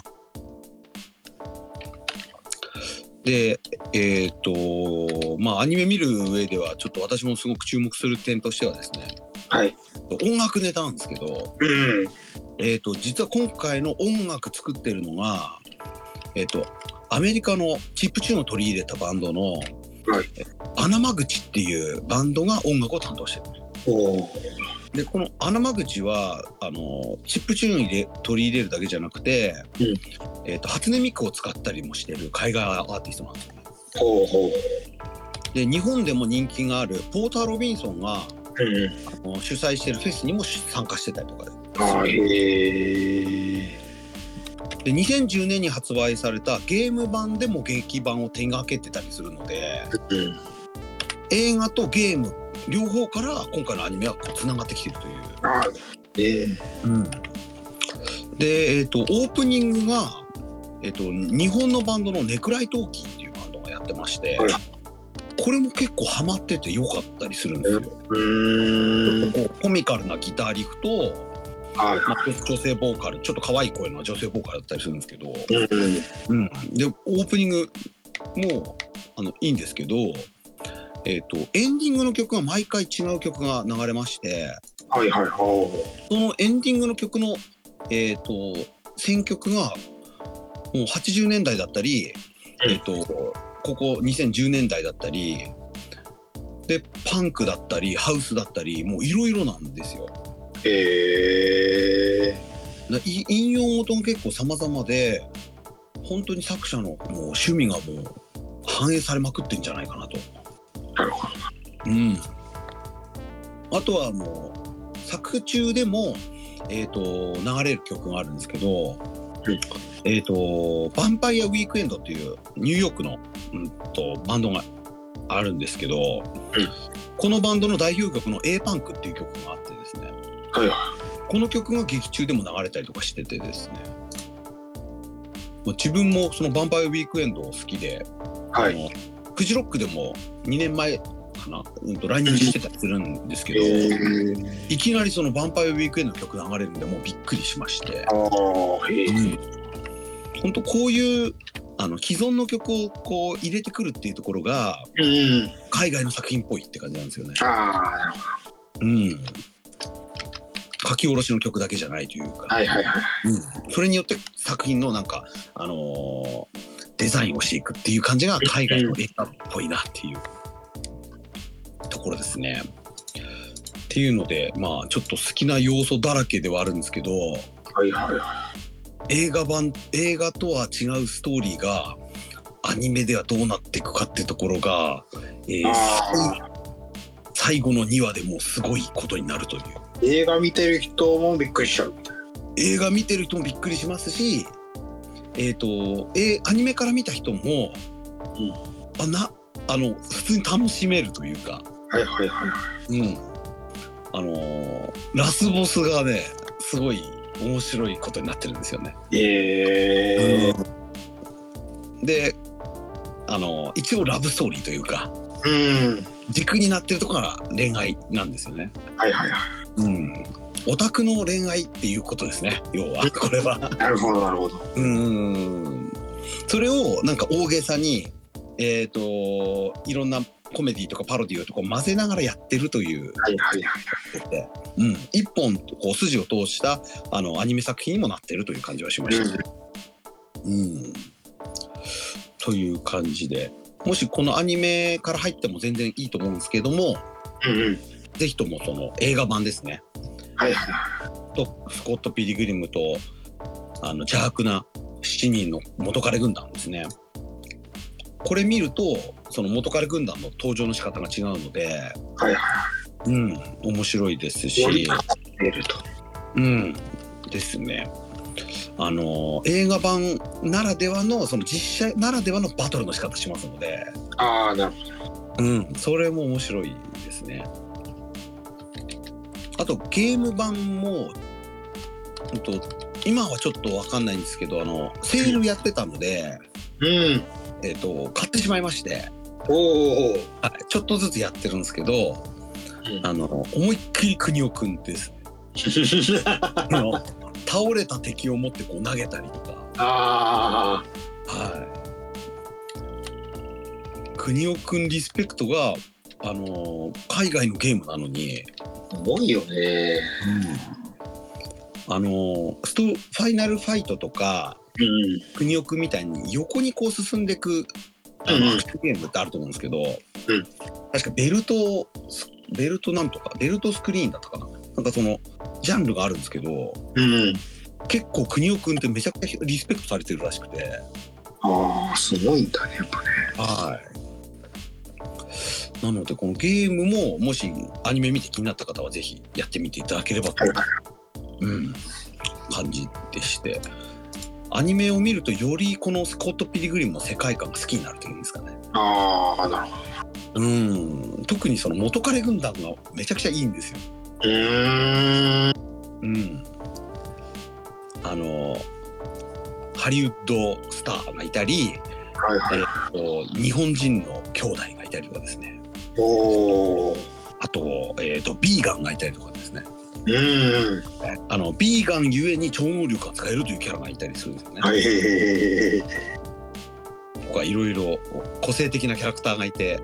でえっ、とまあアニメ見る上ではちょっと私もすごく注目する点としてはですねはい。音楽ネタなんですけど、うん。えー、と実は今回の音楽作ってるのが、えー、とアメリカのチップチューンを取り入れたバンドの、はいアナマグチっていうバンドが音楽を担当してる。でこのアナマグチはあのチップチューン入れ取り入れるだけじゃなくて、うんえー、と初音ミクを使ったりもしてる海外アーティストなんですよね。ほうほう。で日本でも人気があるポーター・ロビンソンがうん。あの主催してるフェスにも参加してたりとかああ、へえ。で2010年に発売されたゲーム版でも劇版を手がけてたりするのでうん。映画とゲーム両方から今回のアニメはつながってきてるという。ああ、えで、えー、とオープニングが、えー、と日本のバンドのネクライトーキーっていうバンドがやってまして、はいこれも結構ハマってて良かったりするんですよ。コミカルなギターリフと、はい。まあ、女性ボーカルちょっと可愛い声の女性ボーカルだったりするんですけど、うん。うん、でオープニングもあのいいんですけど、えー、とエンディングの曲が毎回違う曲が流れましてはいはい。ほそのエンディングの曲の、えー、と選曲がもう80年代だったり、うんえー、とここ2010年代だったりでパンクだったりハウスだったりもういろいろなんですよ。う。へえ。引用元が結構様々で本当に作者のもう趣味がもう反映されまくってんじゃないかなと。なるほど。うん、あとはもう作中でも、えー、と流れる曲があるんですけど、うんえー、とヴァンパイア・ウィークエンドっていうニューヨークの、うん、とバンドがあるんですけど、このバンドの代表曲の「A パンク」っていう曲があってはいはこの曲が劇中でも流れたりとかしててですね自分もその「ヴァンパイア・ウィークエンド」好きで、い。はい。あのフジロックでも2年前かな、うん、と来日してたりするんですけど、へいきなりその「ヴァンパイア・ウィークエンド」の曲流れるんでもうびっくりしましてあ、あ、へえ。本当こういうあの既存の曲をこう入れてくるっていうところがうん。海外の作品っぽいって感じなんですよね。ああ、なるほうん、書き下ろしの曲だけじゃないというか、はいはいはい。うん、それによって作品のなんか、あのーデザインをしていくっていう感じが海外の映画っぽいなっていう。ところですね。っていうのでまあちょっと好きな要素だらけではあるんですけどはいはいは映画版映画とは違うストーリーがアニメではどうなっていくかってところが、えー最後の2話でもうすごいことになるという。あ、映画見てる人もびっくりしちゃう。映画見てる人もびっくりしますしえっ、と、えーアニメから見た人も、うんあなあの普通に楽しめるというか、はいはいはいはい。うん、あのーラスボスがねすごい面白いことになってるんですよね。えー、であの一応ラブストーリーというかうん。軸になってるところが恋愛なんですよね。はいはいはうんオタクの恋愛っていうことですね要はこれは。い。なるほどなるほど。うんそれをなんか大げさにえっ、といろんなコメディとかパロディとか混ぜながらやってるというはいはいはい。で、うん、一本こう筋を通したあのアニメ作品にもなってるという感じはしましたね。うん、という感じでもしこのアニメから入っても全然いいと思うんですけどもうんうん。ぜひともその映画版ですねはいはいはとスコット・ピリグリムとあの邪悪な7人の元彼軍団ですねこれ見るとその元彼軍団の登場の仕方が違うので、い。はいはうん、面白いですし。かかっていると。うん、ですね。あの映画版ならではのその実写ならではのバトルの仕方しますので、ああ、なるほうん、それも面白いですね。あとゲーム版も、うんと今はちょっとわかんないんですけど、あのセールやってたので、ど。うん。えっ、と買ってしまいまして、おお。はい、ちょっとずつやってるんですけど、うんあの思いっきり国尾くんです。あの倒れた敵を持ってこう投げたりとか。あはい。国尾くんリスペクトが、あのー海外のゲームなのに、あ、重いよね。あのーストファイナルファイトとか、うん。くんみたいに横にこう進んでいく、あうんの、アクションゲームってあると思うんですけど、うん確かベルト、ベルトなんとか、ベルトスクリーンだったかな。なんかその、ジャンルがあるんですけど、うん。結構国尾くんってめちゃくちゃリスペクトされてるらしくて、ああ、すごいんだね、やっぱね。はい。なのでこのゲームももしアニメ見て気になった方はぜひやってみていただければと。うん、感じでしてアニメを見るとよりこのスコット・ピリグリムの世界観が好きになるというんですかね。ああ、なるほうん特にその元彼軍団がめちゃくちゃいいんですよ。ど。うーん。うん、あのハリウッドスターがいたり、はいはい。えっと日本人の兄弟がいたりとかですねおお。あと,、えっとビーガンがいたりとかですねうん。あのビーガンゆえに超能力が使えるというキャラがいたりするんですよね。はい。とかいろいろ個性的なキャラクターがいて、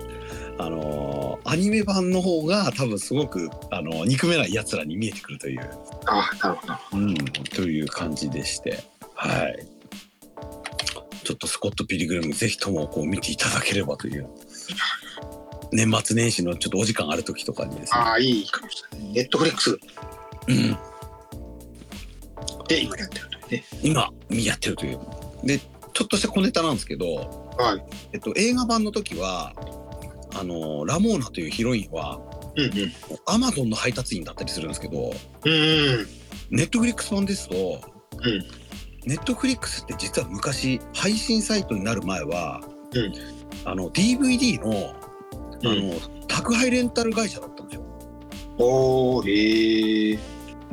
あのーアニメ版の方が多分すごく、あのー憎めないやつらに見えてくるという、あなるほど。うん、という感じでして、はい。ちょっとスコット・ピリグリムぜひともこう見ていただければという。年末年始のちょっとお時間ある時とかにですね。ああ、いいかもしれない。ネットフリックスうん、で今やってるというね。今やってるという。で、ちょっとした小ネタなんですけど、はい。えっと、映画版の時は、あのーラモーナというヒロインは、うんうん。アマゾンの配達員だったりするんですけど。ネットフリックス版ですと、うんネットフリックスって実は昔配信サイトになる前は、うんあの DVD のあうんの、宅配レンタル会社だったんですよ。おお、へえ。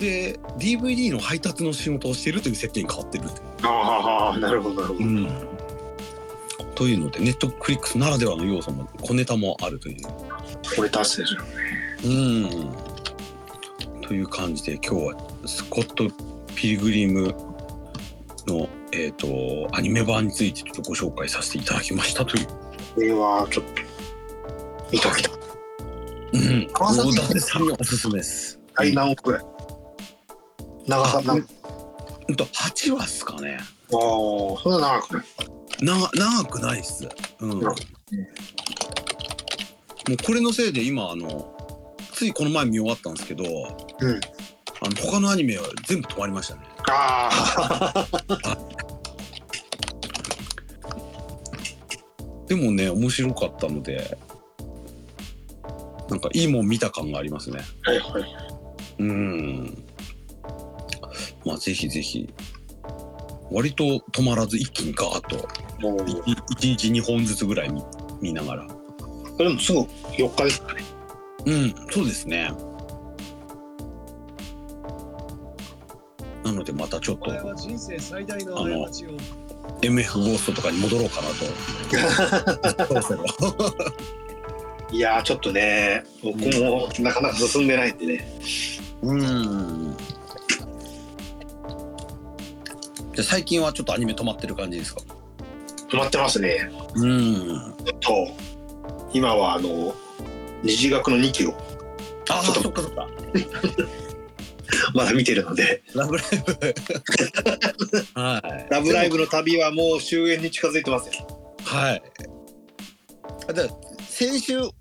で DVD の配達の仕事をしているという設定に変わってるってああ、なるほど、なるほど。というのでネットフリックスならではの要素も小ネタもあるという。これ達成ですよね。うんという感じで今日はスコット・ピリグリムの、えー、とアニメ版についてちょっとご紹介させていただきましたという。これはちょっと見ときた。うん、川崎。さんにおすすめです。はい、何億ぐらい長さあなんあうんと8話っすかね。あそんな長くない。長長くないっす。うん。もうこれのせいで今あのついこの前見終わったんですけどうん。あの他のアニメは全部止まりましたね。ああ でもね面白かったのでなんかいいもん見た感がありますね。はいはいうん。まあぜひぜひ。割と止まらず一気にガーッと。もうい一日2本ずつぐらい見見ながら。それもすぐ4日ですかね。うんそうですね。なのでまたちょっとお前は人生最大の MF ゴーストとかに戻ろうかなと。そろそろいやーちょっとね僕もなかなか進んでないんでね。うん。じゃあ最近はちょっとアニメ止まってる感じですか？止まってますね。うん。と今はあの二次学の2期を。あそっかそっか。まだ見てるので。ラブライブ。はい「ラブライブ!」の旅はもう終焉に近づいてますよ。はい。あじゃあ先週き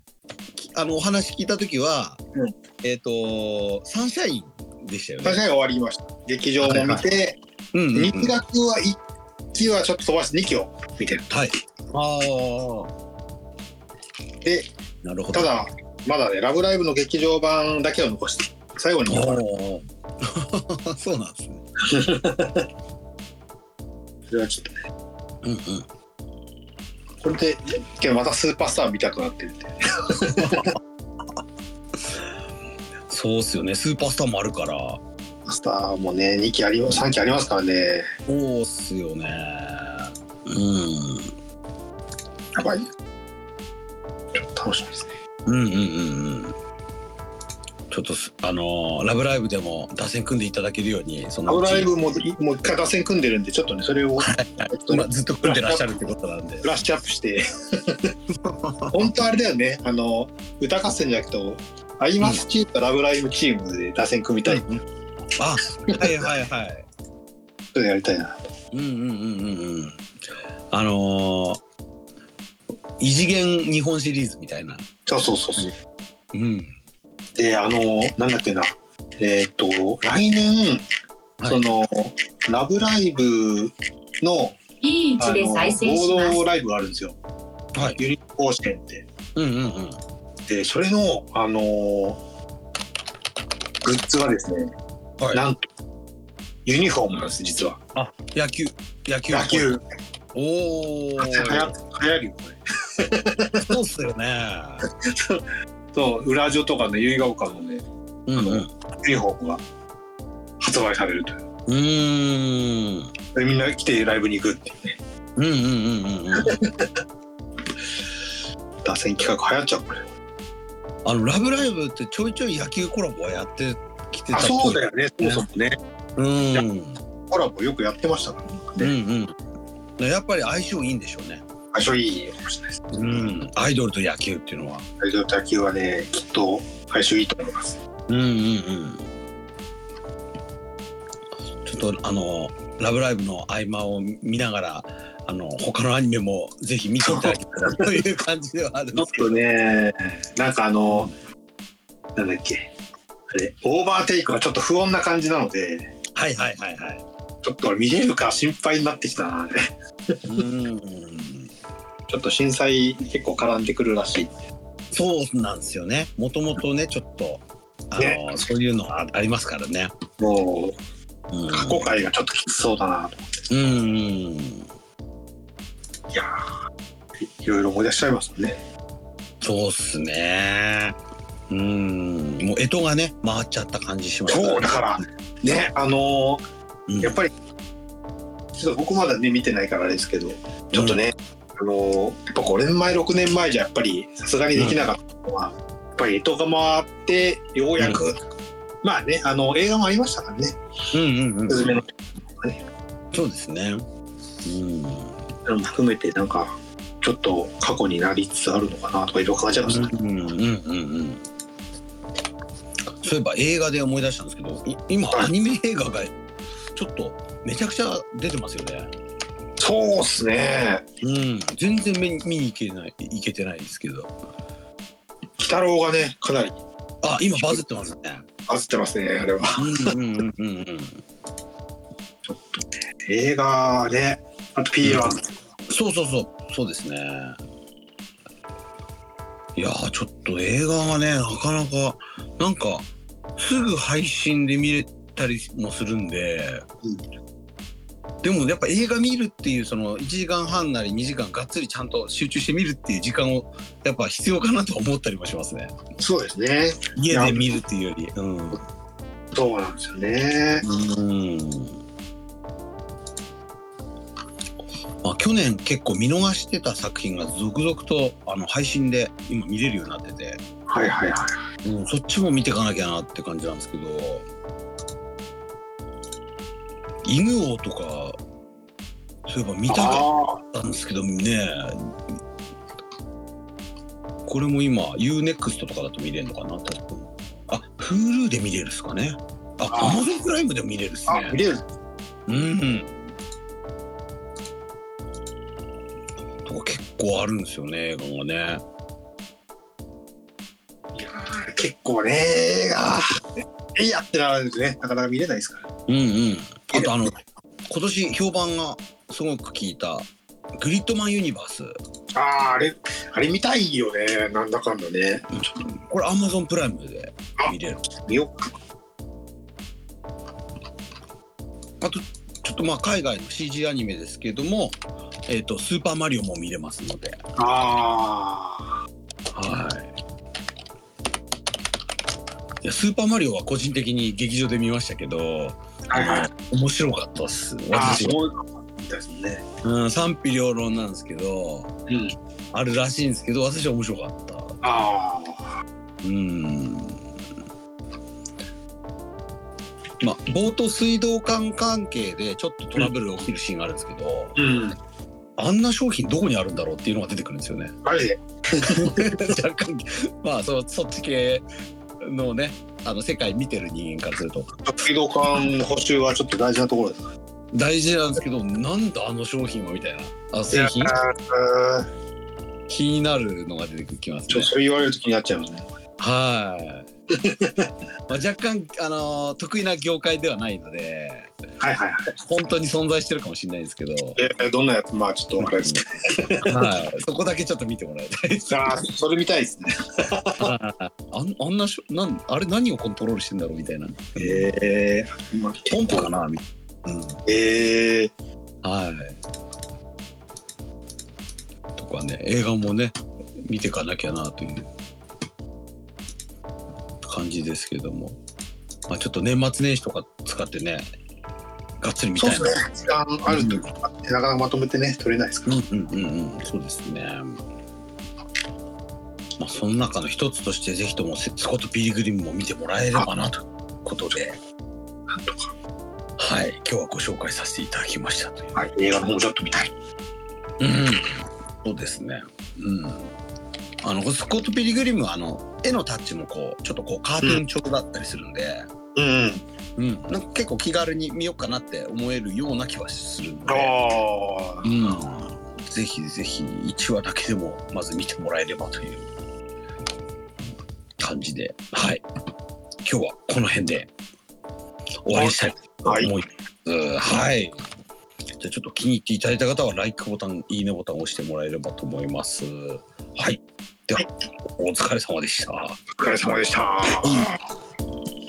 あのお話聞いた時は、うん。えっ、とサンシャインでしたよね。確かに終わりました。劇場も見て、うんうんうん。2学は1期はちょっと飛ばして2期を見てるはい。あであなるほど。ただまだね「ラブライブ!」の劇場版だけを残して最後に そうなんですね。それはちょっとね。うんうんこれでまたスーパースター見たくなってるんで そうっすよね。スーパースターもあるから。スターもね2期あり3期ありますからね。そうっすよね。うん。やばい。ちょっと楽しみですね。うん。うんうんうんちょっとすあのーラブライブ!」でも打線組んでいただけるようにそラのうちブライブももう一回打線組んでるんでちょっとねそれをまあずっと組んでらっしゃるってことなんで。ブラッシュアップして。本当あれだよね。あの歌合戦じゃなくてアイマスチームとラブライブチームで打線組みたい、うんあはいはいはい。それやりたいな。うんうんうんうんうん。あのー異次元日本シリーズみたいな。そうそうそうそう。うんであのなんだっけな。えっ、と来年、はい。その「ラブライブ!」のいい位置であの再生します。合同。ライブがあるんですよ。はい。ユニ甲子園って。うんうんうん。でそれのあのグッズがですね、はい。なんとユニフォームなんです実は。あ野球。野球野球。おおはや流行るよこれ。そうっすよね そう裏地とかね結ヶ丘のねうんうん。ユニフォームが発売されるという。うーん。でみんな来てライブに行くっていうね。うんうんうんうんうん。打線企画流行っちゃうこれ。あの「ラブライブ!」ってちょいちょい野球コラボはやってきてたそうだよね。そもそもね。うん。やコラボよくやってましたからうんねうん。やっぱり相性いいんでしょうね相性いいかもしれないです。うん。アイドルと野球っていうのは。大丈夫野球はねきっと相性いいと思います。うんうんうん。ちょっとあの「ラブライブ!」の合間を見ながらあの他のアニメもぜひ見ていただけたらという感じではあるんちょっですけど。とねなんかあのなんだっけ。あれオーバーテイクはちょっと不穏な感じなので。はいはいはいはい。ちょっと見れるか心配になってきたなうんちょっと震災結構絡んでくるらしい。そうなんですよね。もともとねちょっとあの、ね。そういうのはありますからね、もうん、う過去回がちょっときつそうだなとうんいやーいろいろ思い出しちゃいますね。そうっすね。うん。もう干支がね回っちゃった感じします。そうだからねあのうん。ーやっぱりちょっと僕まだね見てないからですけどちょっとね、あのーやっぱ5年前6年前じゃやっぱりさすがにできなかったのは、やっぱり干支が回ってようやく、まあねあの映画もありましたからね。うんうんうん「すずめの。そうですね。うん。戸」も含めてなんかちょっと過去になりつつあるのかなとかいろいろ感じましたね。うんうんうんうん。そそういえば映画で思い出したんですけどい今はい。アニメ映画がちょっとめちゃくちゃ出てますよね。そうっすね。うん、全然見見に行けない行けてないですけど。鬼太郎がね、かなりあ今バズってますね。バズってますね、あれは。うんうんうんうんうん。映画ね、あと P1。そうそうそうそうですね。いやーちょっと映画がねなかなかなんかすぐ配信で見れたりもするんで、でもやっぱ映画見るっていうその1時間半なり2時間がっつりちゃんと集中して見るっていう時間をやっぱ必要かなと思ったりもしますね。そうですね。家で見るっていうより。うん。そうなんですよね。うん。まあ、去年結構見逃してた作品が続々とあの配信で今見れるようになってて、はいはいはい。うん、そっちも見ていかなきゃなって感じなんですけど犬王とかそういえば見たかあったんですけどねこれも今 UNEXT とかだと見れるのかな確かあ Hulu で見れるっすかねああ Amazon プライムでも見れるっすね見れる。うん。とか結構あるんですよね、映画がね。いやー結構ね、映画、いやってなるんですね。なかなか見れないですから。うんうん。あとあの、今年評判がすごく聞いた、グリッドマンユニバース。ああ、あれ、あれ見たいよね。なんだかんだね。これ Amazon プライムで見れる。見よっか。あと、ちょっとまあ海外の CG アニメですけども、えっ、と、スーパーマリオも見れますので。あはい。いや、スーパーマリオは個人的に劇場で見ましたけど、面白かったっす。私ですね。うん、賛否両論なんですけど、うん。あるらしいんですけど、私は面白かった。ああ。うん。まあ、冒頭水道管関係でちょっとトラブルが起きるシーンがあるんですけど、うん。あんな商品どこにあるんだろうっていうのが出てくるんですよね。あれで。若干、まあそ、そっち系のね、あの世界見てる人間からすると水道管補修はちょっと大事なところです。大事なんですけど、なんだあの商品はみたいな、あ製品？気になるのが出てきますねちょっと。それ言われると気になっちゃいますね。はい。ま あ若干、あのー得意な業界ではないので、はいはいはい。本当に存在してるかもしれないですけど、えーどんなやつ？まあちょっとあれですけはい、そこだけちょっと見てもらいたいです。ど。ああ、それ見たいですね。あんあんなしょなんあれ何をコントロールしてんだろうみたいな。ええまあ、ポンプかなみたいな。うんええはい。とかね、映画もね、見ていかなきゃなという感じですけども。まあちょっと年末年始とか使ってね、がっつり見たいな。そうですね。時間あるとなかなかまとめてね、取れないですか？ら。うんうんうんうん、そうですね。まあ、その中の一つとして、ぜひともスコット・ピリグリムも見てもらえればなということで、なんとか。はい、今日はご紹介させていただきましたという。はい、映画の方ちょっと見たい。うん、そうですね。うん。あのスコット・ピリグリムはあの絵のタッチもこうちょっとこうカートゥーン調だったりするんで、うん。うんなんか結構気軽に見ようかなって思えるような気はするのあで、あ。うん、ぜひぜひ1話だけでもまず見てもらえればという感じで、はい。今日はこの辺で終わりにしたいと思います。はい。じゃあちょっと気に入っていただいた方は、LIKE ボタン、いいねボタンを押してもらえればと思います。はい。では、お疲れ様でした。お疲れ様でした。